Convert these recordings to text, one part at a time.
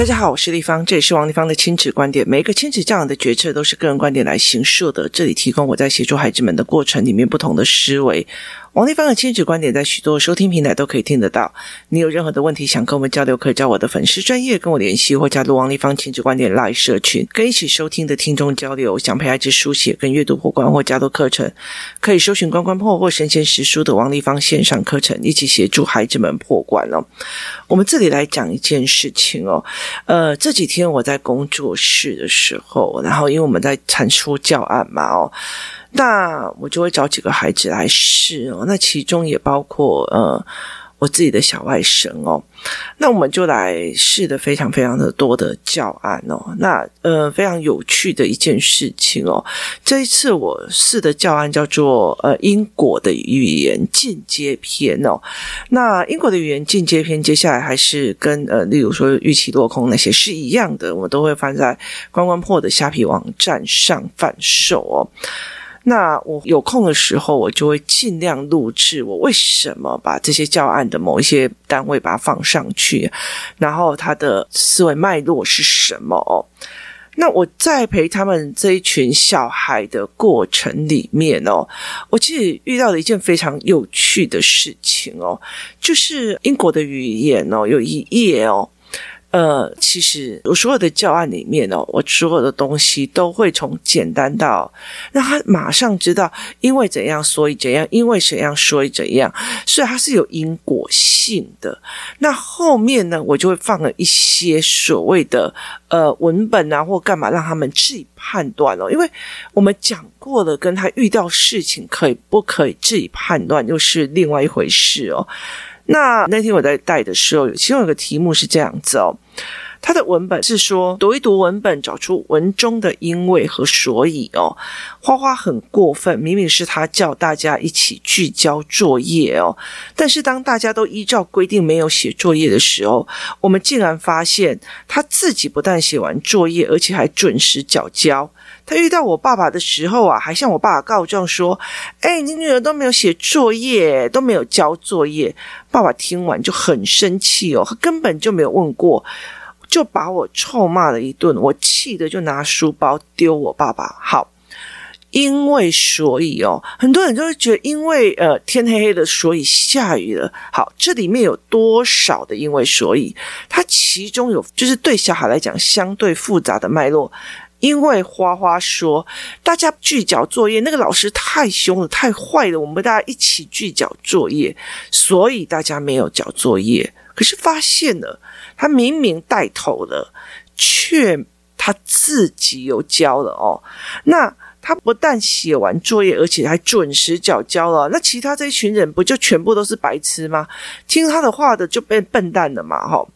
大家好，我是丽芳，这也是王丽芳的亲子观点。每一个亲子教养的决策都是个人观点来形设的，这里提供我在协助孩子们的过程里面不同的思维。王立芳的亲子观点在许多收听平台都可以听得到。你有任何的问题想跟我们交流，可以加我的粉丝专业跟我联系，或加入王立芳亲子观点 Live 社群，跟一起收听的听众交流。想陪孩子书写跟阅读破关或加入课程，可以搜寻关关破或神仙识书的王立芳线上课程，一起协助孩子们破关哦。我们这里来讲一件事情哦，呃，这几天我在工作室的时候，然后因为我们在产出教案嘛哦。那我就会找几个孩子来试哦，那其中也包括呃我自己的小外甥哦，那我们就来试的非常非常的多的教案哦，那呃非常有趣的一件事情哦，这一次我试的教案叫做呃因果的语言进阶篇哦，那因果的语言进阶篇接下来还是跟呃例如说预期落空那些是一样的，我都会放在关关破的虾皮网站上贩售哦。那我有空的时候，我就会尽量录制我为什么把这些教案的某一些单位把它放上去，然后他的思维脉络是什么哦？那我在陪他们这一群小孩的过程里面哦，我其实遇到了一件非常有趣的事情哦，就是英国的语言哦，有一页哦。呃，其实我所有的教案里面哦，我所有的东西都会从简单到让他马上知道，因为怎样所以怎样，因为怎样所以怎样，所以它是有因果性的。那后面呢，我就会放了一些所谓的呃文本啊，或干嘛，让他们自己判断哦。因为我们讲过了，跟他遇到事情可以不可以自己判断，又是另外一回事哦。那那天我在带的时候，其中有个题目是这样子哦，它的文本是说读一读文本，找出文中的因为和所以哦。花花很过分，明明是他叫大家一起聚焦作业哦，但是当大家都依照规定没有写作业的时候，我们竟然发现他自己不但写完作业，而且还准时缴交。他遇到我爸爸的时候啊，还向我爸爸告状说：“哎，你女儿都没有写作业，都没有交作业。”爸爸听完就很生气哦，他根本就没有问过，就把我臭骂了一顿。我气得就拿书包丢我爸爸。好，因为所以哦，很多人都会觉得，因为呃天黑黑的，所以下雨了。好，这里面有多少的因为所以？它其中有就是对小孩来讲相对复杂的脉络。因为花花说，大家拒缴作业，那个老师太凶了，太坏了，我们大家一起拒缴作业，所以大家没有交作业。可是发现了，他明明带头了，却他自己又交了哦。那。他不但写完作业，而且还准时缴交了。那其他这一群人不就全部都是白痴吗？听他的话的就变笨蛋了嘛！哈，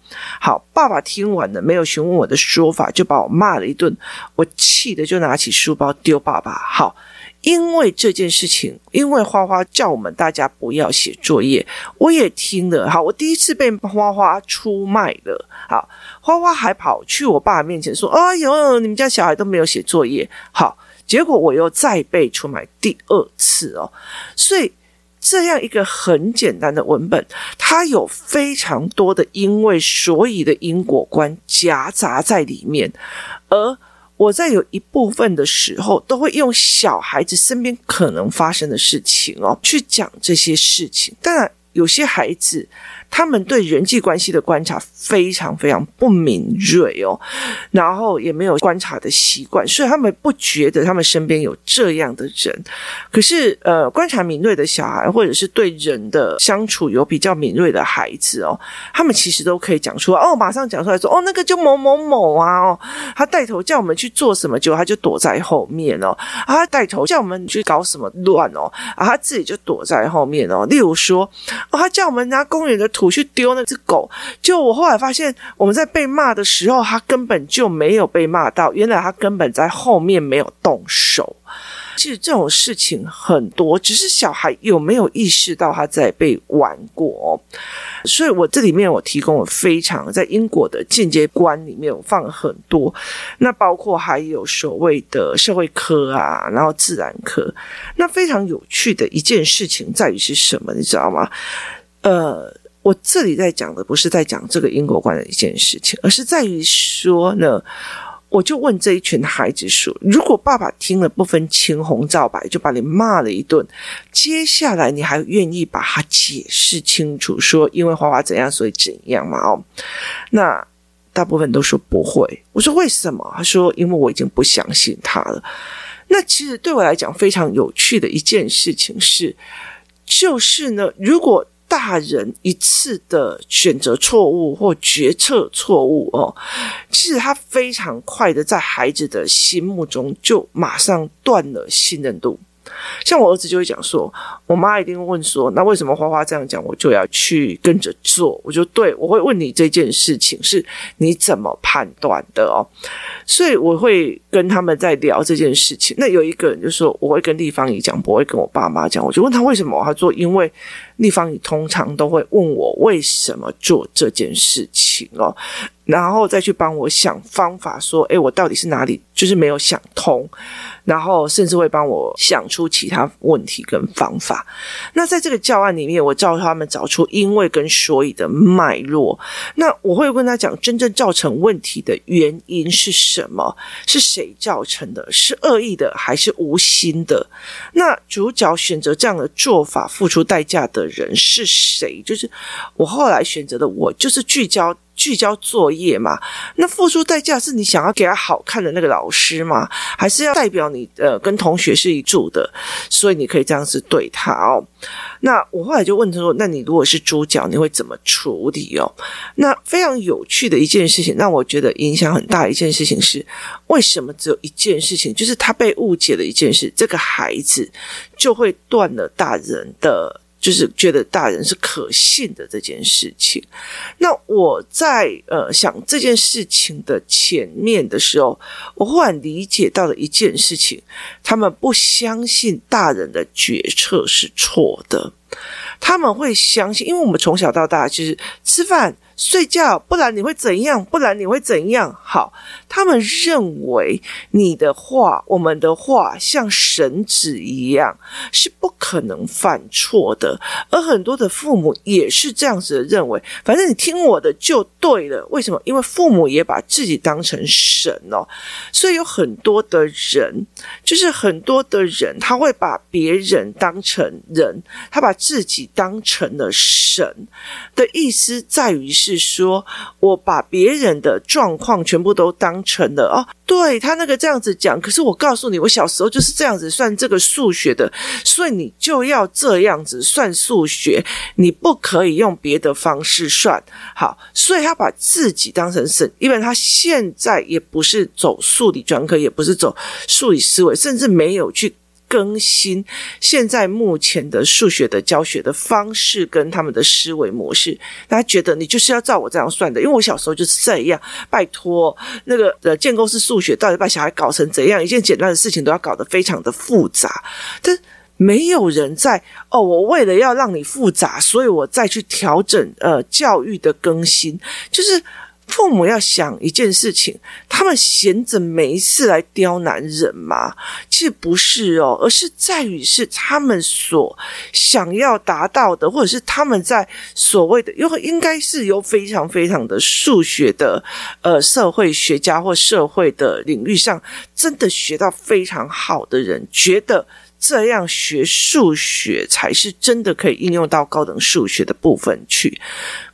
好，爸爸听完了，没有询问我的说法，就把我骂了一顿。我气得就拿起书包丢爸爸。好，因为这件事情，因为花花叫我们大家不要写作业，我也听了。好，我第一次被花花出卖了。好，花花还跑去我爸面前说：“哎呦，你们家小孩都没有写作业。”好。结果我又再被出卖第二次哦，所以这样一个很简单的文本，它有非常多的因为所以的因果观夹杂在里面，而我在有一部分的时候，都会用小孩子身边可能发生的事情哦，去讲这些事情。当然，有些孩子。他们对人际关系的观察非常非常不敏锐哦，然后也没有观察的习惯，所以他们不觉得他们身边有这样的人。可是，呃，观察敏锐的小孩，或者是对人的相处有比较敏锐的孩子哦，他们其实都可以讲出来哦，马上讲出来说哦，那个就某某某啊哦，他带头叫我们去做什么，结果他就躲在后面哦，啊，他带头叫我们去搞什么乱哦，啊，他自己就躲在后面哦。例如说，哦，他叫我们拿公园的土。我去丢那只狗，就我后来发现，我们在被骂的时候，他根本就没有被骂到，原来他根本在后面没有动手。其实这种事情很多，只是小孩有没有意识到他在被玩过。所以我这里面我提供了非常在因果的间接观里面，我放了很多，那包括还有所谓的社会科啊，然后自然科。那非常有趣的一件事情在于是什么，你知道吗？呃。我这里在讲的不是在讲这个因果观的一件事情，而是在于说呢。我就问这一群孩子说：“如果爸爸听了不分青红皂白就把你骂了一顿，接下来你还愿意把他解释清楚，说因为花花怎样所以怎样吗？”哦，那大部分都说不会。我说为什么？他说因为我已经不相信他了。那其实对我来讲非常有趣的一件事情是，就是呢，如果。大人一次的选择错误或决策错误哦，其实他非常快的在孩子的心目中就马上断了信任度。像我儿子就会讲说，我妈一定会问说，那为什么花花这样讲，我就要去跟着做？我就对，我会问你这件事情是你怎么判断的哦？所以我会跟他们在聊这件事情。那有一个人就说，我会跟丽芳姨讲，不会跟我爸妈讲。我就问他为什么，他说因为。立方，你通常都会问我为什么做这件事情哦，然后再去帮我想方法，说，诶，我到底是哪里就是没有想通，然后甚至会帮我想出其他问题跟方法。那在这个教案里面，我教他们找出因为跟所以的脉络。那我会问他讲，真正造成问题的原因是什么？是谁造成的？是恶意的还是无心的？那主角选择这样的做法，付出代价的人是谁？就是我后来选择的，我就是聚焦。聚焦作业嘛，那付出代价是你想要给他好看的那个老师吗？还是要代表你呃跟同学是一组的，所以你可以这样子对他哦。那我后来就问他说：“那你如果是主角，你会怎么处理哦？”那非常有趣的一件事情，让我觉得影响很大的一件事情是，为什么只有一件事情，就是他被误解的一件事，这个孩子就会断了大人的。就是觉得大人是可信的这件事情。那我在呃想这件事情的前面的时候，我忽然理解到了一件事情：他们不相信大人的决策是错的，他们会相信，因为我们从小到大就是吃饭。睡觉，不然你会怎样？不然你会怎样？好，他们认为你的话，我们的话，像绳子一样，是不可能犯错的。而很多的父母也是这样子的认为，反正你听我的就对了。为什么？因为父母也把自己当成神哦，所以有很多的人，就是很多的人，他会把别人当成人，他把自己当成了神的意思在于是。是说，我把别人的状况全部都当成了哦，对他那个这样子讲，可是我告诉你，我小时候就是这样子算这个数学的，所以你就要这样子算数学，你不可以用别的方式算。好，所以他把自己当成神，因为他现在也不是走数理专科，也不是走数理思维，甚至没有去。更新现在目前的数学的教学的方式跟他们的思维模式，大家觉得你就是要照我这样算的，因为我小时候就是这样。拜托，那个呃建构式数学到底把小孩搞成怎样？一件简单的事情都要搞得非常的复杂，但没有人在哦。我为了要让你复杂，所以我再去调整呃教育的更新，就是。父母要想一件事情，他们闲着没事来刁难人吗？其实不是哦，而是在于是他们所想要达到的，或者是他们在所谓的，又应该是由非常非常的数学的呃社会学家或社会的领域上，真的学到非常好的人，觉得。这样学数学才是真的可以应用到高等数学的部分去。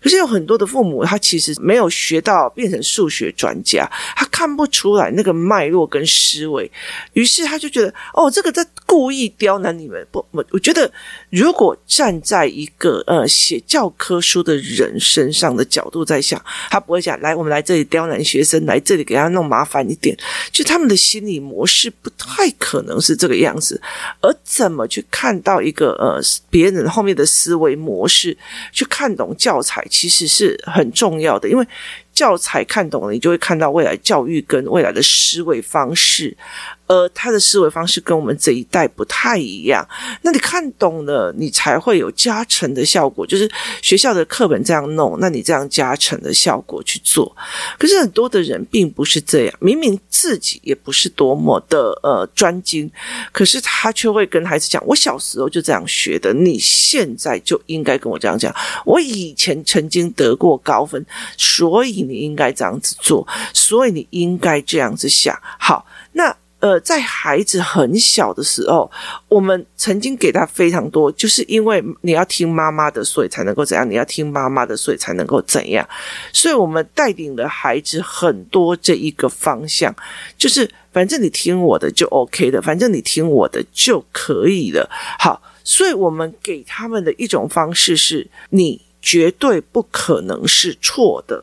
可是有很多的父母，他其实没有学到变成数学专家，他看不出来那个脉络跟思维，于是他就觉得哦，这个在故意刁难你们。不，我我觉得如果站在一个呃写教科书的人身上的角度在想，他不会讲来，我们来这里刁难学生，来这里给他弄麻烦一点。就他们的心理模式不太可能是这个样子。而怎么去看到一个呃别人后面的思维模式，去看懂教材，其实是很重要的。因为教材看懂了，你就会看到未来教育跟未来的思维方式。而他的思维方式跟我们这一代不太一样，那你看懂了，你才会有加成的效果。就是学校的课本这样弄，那你这样加成的效果去做。可是很多的人并不是这样，明明自己也不是多么的呃专精，可是他却会跟孩子讲：“我小时候就这样学的，你现在就应该跟我这样讲。我以前曾经得过高分，所以你应该这样子做，所以你应该这样子想。”好，那。呃，在孩子很小的时候，我们曾经给他非常多，就是因为你要听妈妈的，所以才能够怎样？你要听妈妈的，所以才能够怎样？所以我们带领了孩子很多这一个方向，就是反正你听我的就 OK 的，反正你听我的就可以了。好，所以我们给他们的一种方式是，你绝对不可能是错的，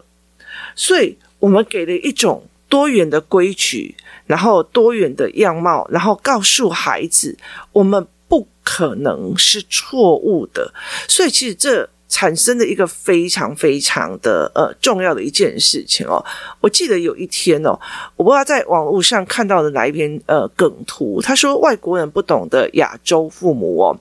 所以我们给了一种多元的规矩。然后多元的样貌，然后告诉孩子，我们不可能是错误的。所以其实这产生了一个非常非常的呃重要的一件事情哦。我记得有一天哦，我不知道在网络上看到的哪一篇呃梗图，他说外国人不懂得亚洲父母哦，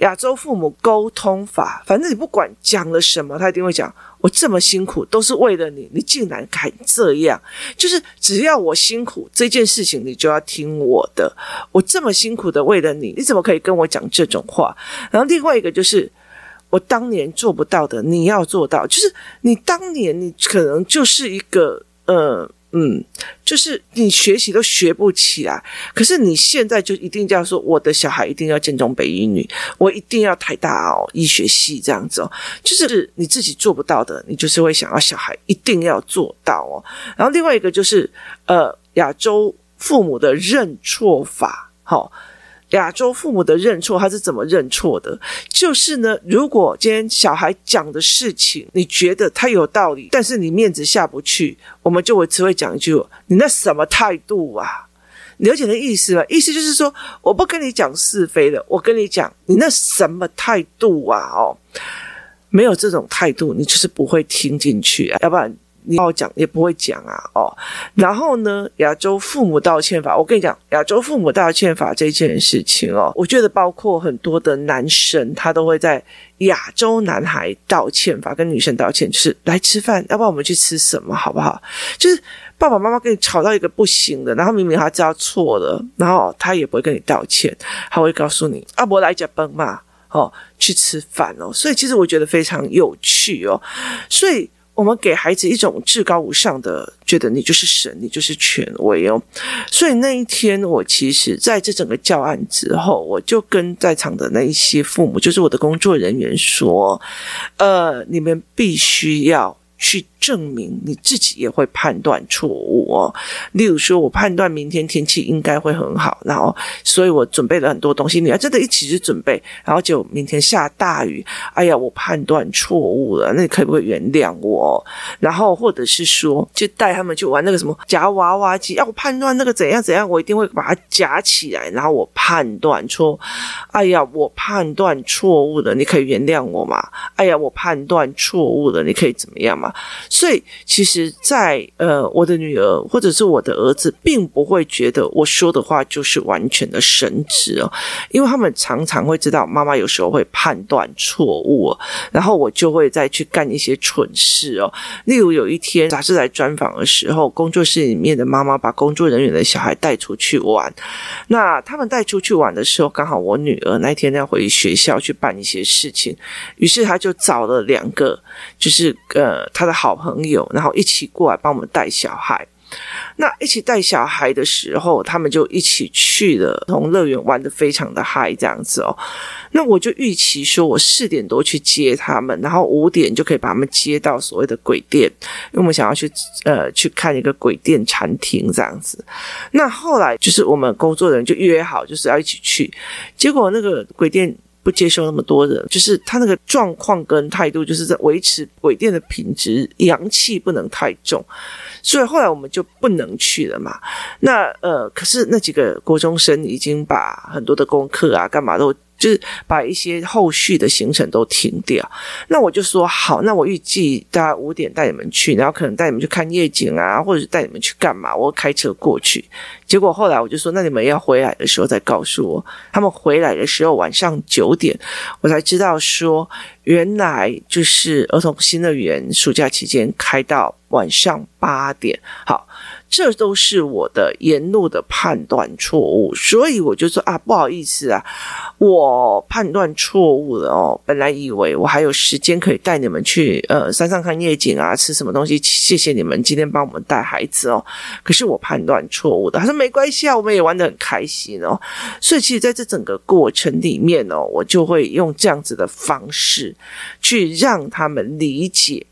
亚洲父母沟通法，反正你不管讲了什么，他一定会讲。我这么辛苦都是为了你，你竟然敢这样？就是只要我辛苦这件事情，你就要听我的。我这么辛苦的为了你，你怎么可以跟我讲这种话？然后另外一个就是，我当年做不到的，你要做到。就是你当年你可能就是一个呃。嗯，就是你学习都学不起来，可是你现在就一定要说，我的小孩一定要建中北医女，我一定要台大哦医学系这样子哦，就是你自己做不到的，你就是会想要小孩一定要做到哦。然后另外一个就是呃，亚洲父母的认错法，好。亚洲父母的认错，他是怎么认错的？就是呢，如果今天小孩讲的事情，你觉得他有道理，但是你面子下不去，我们就会只会讲一句：“你那什么态度啊？”了解的意思吗？意思就是说，我不跟你讲是非了，我跟你讲，你那什么态度啊？哦，没有这种态度，你就是不会听进去啊，要不然。你要讲也不会讲啊，哦，然后呢，亚洲父母道歉法，我跟你讲，亚洲父母道歉法这件事情哦，我觉得包括很多的男生，他都会在亚洲男孩道歉法跟女生道歉，就是来吃饭，要不然我们去吃什么，好不好？就是爸爸妈妈跟你吵到一个不行的，然后明明他知道错了，然后他也不会跟你道歉，他会告诉你阿伯来脚崩嘛，哦，去吃饭哦，所以其实我觉得非常有趣哦，所以。我们给孩子一种至高无上的，觉得你就是神，你就是权威哦。所以那一天，我其实在这整个教案之后，我就跟在场的那一些父母，就是我的工作人员说：“呃，你们必须要。”去证明你自己也会判断错误哦。例如说，我判断明天天气应该会很好，然后所以我准备了很多东西。你要真的一起去准备，然后就明天下大雨，哎呀，我判断错误了，那你可不可以原谅我？然后或者是说，就带他们去玩那个什么夹娃娃机，要我判断那个怎样怎样，我一定会把它夹起来，然后我判断错。哎呀，我判断错误了，你可以原谅我吗？哎呀，我判断错误了，你可以怎么样吗？所以，其实在，呃，我的女儿或者是我的儿子，并不会觉得我说的话就是完全的神职哦，因为他们常常会知道妈妈有时候会判断错误，然后我就会再去干一些蠢事哦。例如有一天杂志来专访的时候，工作室里面的妈妈把工作人员的小孩带出去玩，那他们带出去玩的时候，刚好我女儿那天要回学校去办一些事情，于是他就找了两个，就是呃。他的好朋友，然后一起过来帮我们带小孩。那一起带小孩的时候，他们就一起去了，从乐园玩得非常的嗨，这样子哦。那我就预期说，我四点多去接他们，然后五点就可以把他们接到所谓的鬼店，因为我们想要去呃去看一个鬼店餐厅这样子。那后来就是我们工作人员就约好，就是要一起去，结果那个鬼店。不接受那么多人，就是他那个状况跟态度，就是在维持鬼店的品质，阳气不能太重，所以后来我们就不能去了嘛。那呃，可是那几个国中生已经把很多的功课啊、干嘛都就是把一些后续的行程都停掉。那我就说好，那我预计大概五点带你们去，然后可能带你们去看夜景啊，或者是带你们去干嘛？我开车过去。结果后来我就说，那你们要回来的时候再告诉我。他们回来的时候晚上九点，我才知道说，原来就是儿童新乐园暑假期间开到晚上八点。好。这都是我的沿路的判断错误，所以我就说啊，不好意思啊，我判断错误了哦。本来以为我还有时间可以带你们去呃山上看夜景啊，吃什么东西。谢谢你们今天帮我们带孩子哦。可是我判断错误的，他说没关系啊，我们也玩得很开心哦。所以其实在这整个过程里面哦，我就会用这样子的方式去让他们理解。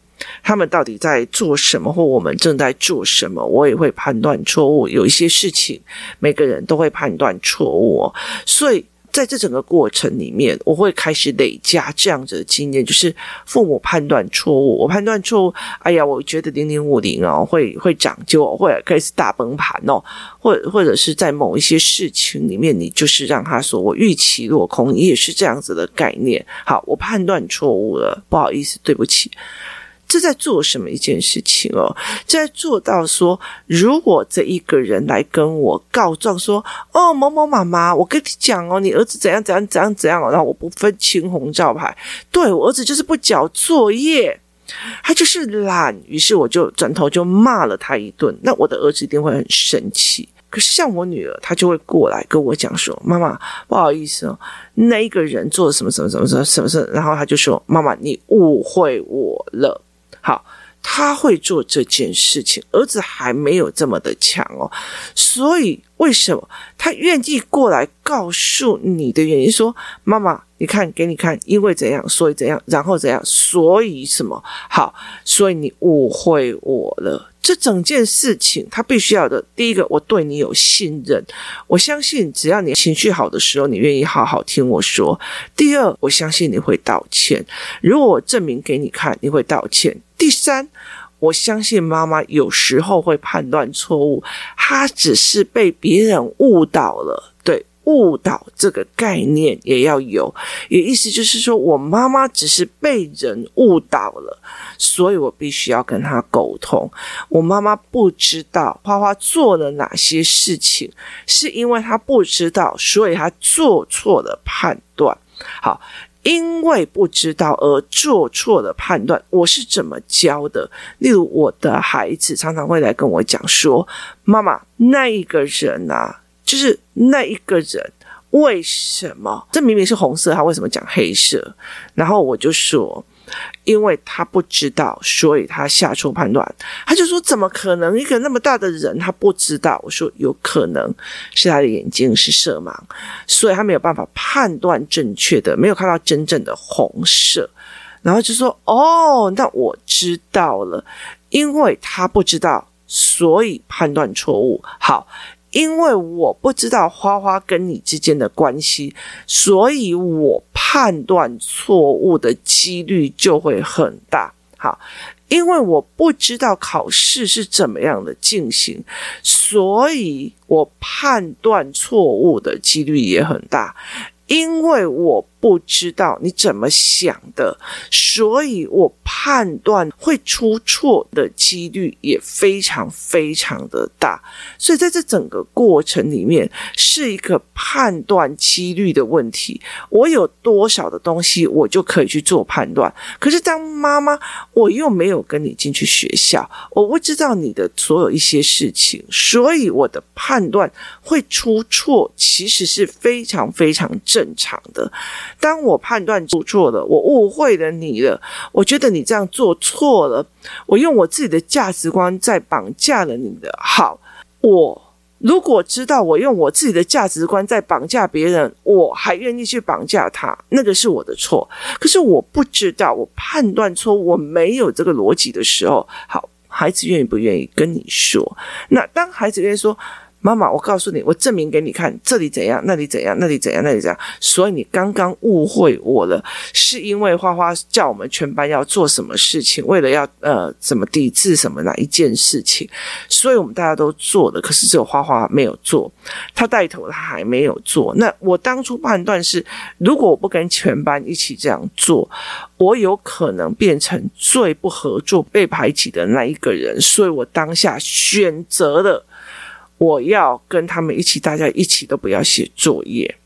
他们到底在做什么，或我们正在做什么？我也会判断错误。有一些事情，每个人都会判断错误。所以在这整个过程里面，我会开始累加这样子的经验，就是父母判断错误，我判断错误。哎呀，我觉得零零五零哦，会会长就会开始大崩盘哦，或或者是在某一些事情里面，你就是让他说我预期落空，也是这样子的概念。好，我判断错误了，不好意思，对不起。这在做什么一件事情哦？在做到说，如果这一个人来跟我告状说：“哦，某某妈妈，我跟你讲哦，你儿子怎样怎样怎样怎样，然后我不分青红皂白，对，我儿子就是不交作业，他就是懒。”于是我就转头就骂了他一顿。那我的儿子一定会很生气。可是像我女儿，她就会过来跟我讲说：“妈妈，不好意思哦，那一个人做了什么什么什么什么什么。”然后他就说：“妈妈，你误会我了。”好，他会做这件事情，儿子还没有这么的强哦，所以为什么他愿意过来告诉你的原因？说妈妈，你看，给你看，因为怎样，所以怎样，然后怎样，所以什么？好，所以你误会我了。这整件事情，他必须要的第一个，我对你有信任，我相信只要你情绪好的时候，你愿意好好听我说。第二，我相信你会道歉，如果我证明给你看，你会道歉。第三，我相信妈妈有时候会判断错误，她只是被别人误导了，对。误导这个概念也要有，也意思就是说我妈妈只是被人误导了，所以我必须要跟她沟通。我妈妈不知道花花做了哪些事情，是因为她不知道，所以她做错了判断。好，因为不知道而做错了判断，我是怎么教的？例如我的孩子常常会来跟我讲说：“妈妈，那一个人啊。”就是那一个人，为什么这明明是红色，他为什么讲黑色？然后我就说，因为他不知道，所以他下错判断。他就说，怎么可能一个那么大的人他不知道？我说，有可能是他的眼睛是色盲，所以他没有办法判断正确的，没有看到真正的红色。然后就说，哦，那我知道了，因为他不知道，所以判断错误。好。因为我不知道花花跟你之间的关系，所以我判断错误的几率就会很大。好，因为我不知道考试是怎么样的进行，所以我判断错误的几率也很大。因为我不知道你怎么想的，所以我判断会出错的几率也非常非常的大。所以在这整个过程里面，是一个判断几率的问题。我有多少的东西，我就可以去做判断。可是当妈妈，我又没有跟你进去学校，我不知道你的所有一些事情，所以我的判断会出错，其实是非常非常正。常的，当我判断做错了，我误会了你了，我觉得你这样做错了，我用我自己的价值观在绑架了你的好。我如果知道我用我自己的价值观在绑架别人，我还愿意去绑架他，那个是我的错。可是我不知道，我判断错，我没有这个逻辑的时候，好，孩子愿意不愿意跟你说？那当孩子愿意说。妈妈，我告诉你，我证明给你看，这里怎样，那里怎样，那里怎样，那里怎样。所以你刚刚误会我了，是因为花花叫我们全班要做什么事情，为了要呃怎么抵制什么哪一件事情，所以我们大家都做了，可是只有花花没有做，他带头他还没有做。那我当初判断是，如果我不跟全班一起这样做，我有可能变成最不合作、被排挤的那一个人，所以我当下选择了。我要跟他们一起，大家一起都不要写作业。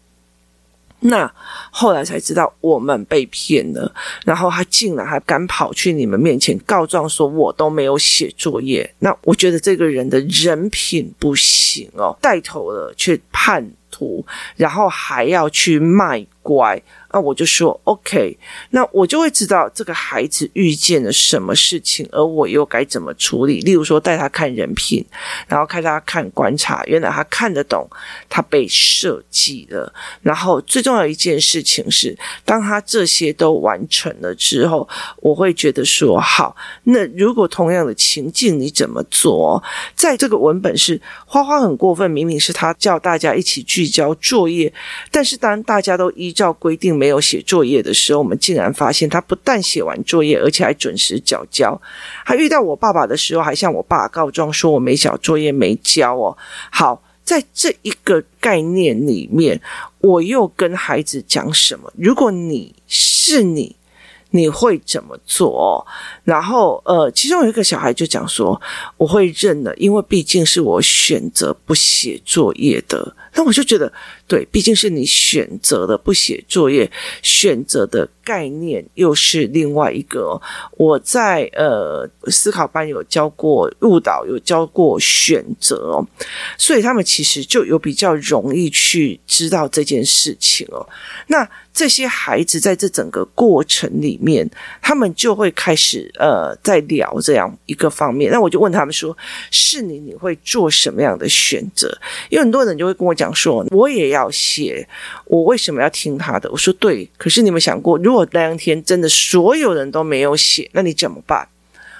那后来才知道我们被骗了，然后他竟然还敢跑去你们面前告状，说我都没有写作业。那我觉得这个人的人品不行哦，带头了却叛徒，然后还要去卖乖。那我就说 OK，那我就会知道这个孩子遇见了什么事情，而我又该怎么处理。例如说，带他看人品，然后看他看观察，原来他看得懂，他被设计了。然后最重要一件事情是，当他这些都完成了之后，我会觉得说好。那如果同样的情境，你怎么做？在这个文本是花花很过分，明明是他叫大家一起聚焦作业，但是当大家都依照规定没有写作业的时候，我们竟然发现他不但写完作业，而且还准时缴交。他遇到我爸爸的时候，还向我爸告状说我没写作业没交哦。好，在这一个概念里面，我又跟孩子讲什么？如果你是你，你会怎么做？然后呃，其中有一个小孩就讲说，我会认了，因为毕竟是我选择不写作业的。那我就觉得，对，毕竟是你选择的不写作业，选择的概念又是另外一个。我在呃思考班有教过误导，有教过选择，所以他们其实就有比较容易去知道这件事情哦。那这些孩子在这整个过程里面，他们就会开始呃在聊这样一个方面。那我就问他们说：“是你，你会做什么样的选择？”因为很多人就会跟我讲。说我也要写，我为什么要听他的？我说对，可是你们想过，如果当天真的所有人都没有写，那你怎么办？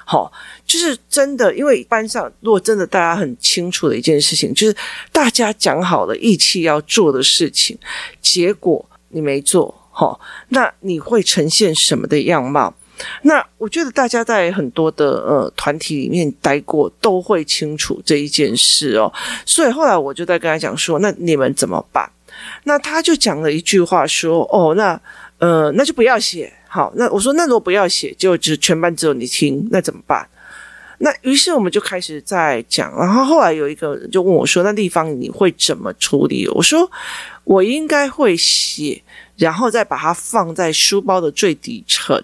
好，就是真的，因为班上如果真的大家很清楚的一件事情，就是大家讲好了一起要做的事情，结果你没做，好，那你会呈现什么的样貌？那我觉得大家在很多的呃团体里面待过，都会清楚这一件事哦。所以后来我就在跟他讲说：“那你们怎么办？”那他就讲了一句话说：“哦，那呃，那就不要写。”好，那我说：“那如果不要写，就只全班只有你听，那怎么办？”那于是我们就开始在讲，然后后来有一个人就问我说：“那地方你会怎么处理？”我说：“我应该会写。”然后再把它放在书包的最底层。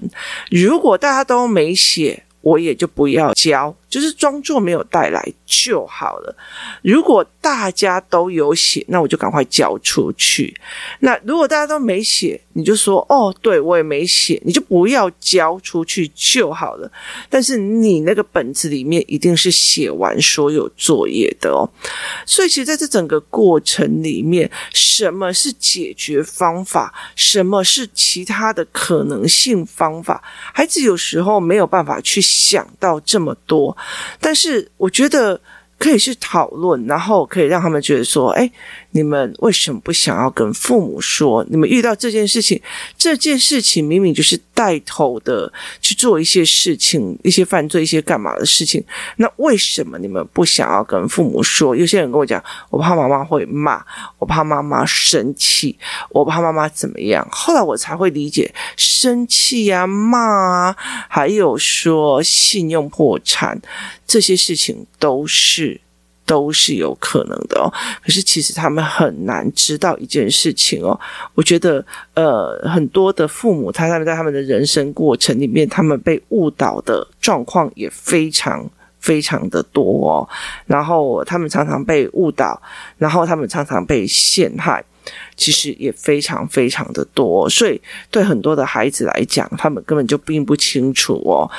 如果大家都没写，我也就不要交。就是装作没有带来就好了。如果大家都有写，那我就赶快交出去。那如果大家都没写，你就说哦，对，我也没写，你就不要交出去就好了。但是你那个本子里面一定是写完所有作业的哦。所以其实在这整个过程里面，什么是解决方法？什么是其他的可能性方法？孩子有时候没有办法去想到这么多。但是我觉得可以去讨论，然后可以让他们觉得说：“哎，你们为什么不想要跟父母说？你们遇到这件事情，这件事情明明就是带头的去做一些事情，一些犯罪，一些干嘛的事情。那为什么你们不想要跟父母说？有些人跟我讲，我怕妈妈会骂，我怕妈妈生气，我怕妈妈怎么样。后来我才会理解，生气啊，骂啊，还有说信用破产。”这些事情都是都是有可能的哦，可是其实他们很难知道一件事情哦。我觉得，呃，很多的父母，他他们在他们的人生过程里面，他们被误导的状况也非常非常的多哦。然后他们常常被误导，然后他们常常被陷害。其实也非常非常的多，所以对很多的孩子来讲，他们根本就并不清楚哦。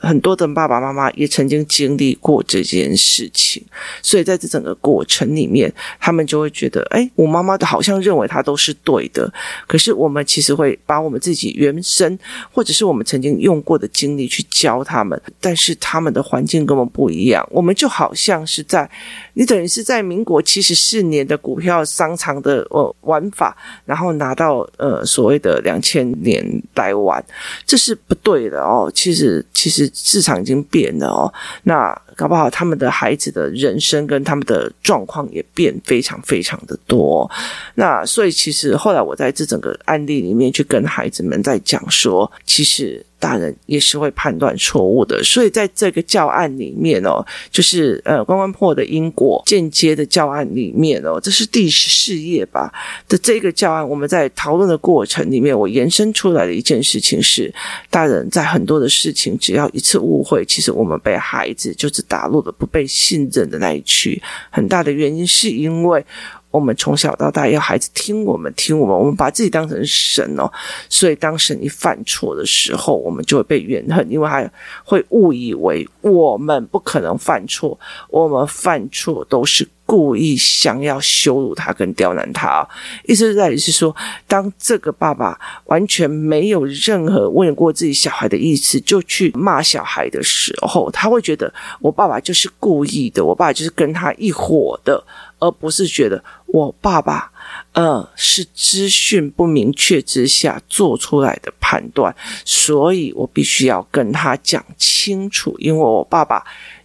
很多的爸爸妈妈也曾经经历过这件事情，所以在这整个过程里面，他们就会觉得，哎，我妈妈的好像认为她都是对的，可是我们其实会把我们自己原生或者是我们曾经用过的经历去教他们，但是他们的环境跟我们不一样，我们就好像是在你等于是在民国七十四年的股票商场的呃玩法，然后拿到呃所谓的两千年来玩，这是不对的哦，其实其实。市场已经变了哦，那搞不好他们的孩子的人生跟他们的状况也变非常非常的多。那所以其实后来我在这整个案例里面去跟孩子们在讲说，其实。大人也是会判断错误的，所以在这个教案里面哦，就是呃关关破的因果间接的教案里面哦，这是第十四页吧的这个教案，我们在讨论的过程里面，我延伸出来的一件事情是，大人在很多的事情，只要一次误会，其实我们被孩子就是打入了不被信任的那一区，很大的原因是因为。我们从小到大要孩子听我们，听我们，我们把自己当成神哦，所以当神一犯错的时候，我们就会被怨恨，因为他会误以为我们不可能犯错，我们犯错都是故意想要羞辱他跟刁难他。意思在于是说，当这个爸爸完全没有任何问过自己小孩的意思，就去骂小孩的时候，他会觉得我爸爸就是故意的，我爸爸就是跟他一伙的。而不是觉得我爸爸，呃，是资讯不明确之下做出来的判断，所以我必须要跟他讲清楚，因为我爸爸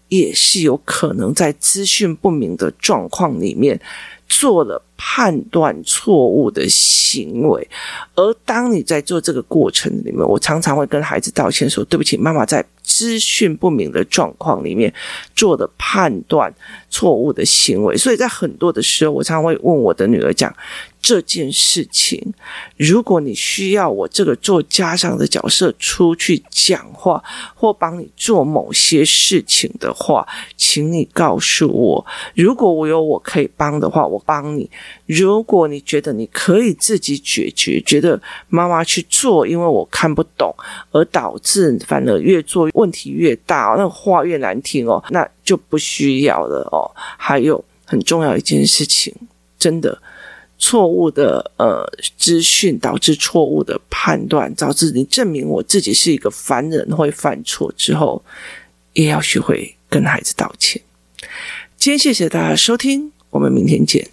也是有可能在资讯不明的状况里面做了判断错误的行为。而当你在做这个过程里面，我常常会跟孩子道歉说：“对不起，妈妈在。”资讯不明的状况里面做的判断错误的行为，所以在很多的时候，我常常会问我的女儿讲这件事情：如果你需要我这个做家长的角色出去讲话，或帮你做某些事情的话，请你告诉我。如果我有我可以帮的话，我帮你；如果你觉得你可以自己解决，觉得妈妈去做，因为我看不懂，而导致反而越做问题越大，那话越难听哦，那就不需要了哦。还有很重要一件事情，真的错误的呃资讯导致错误的判断，导致你证明我自己是一个凡人会犯错之后，也要学会跟孩子道歉。今天谢谢大家收听，我们明天见。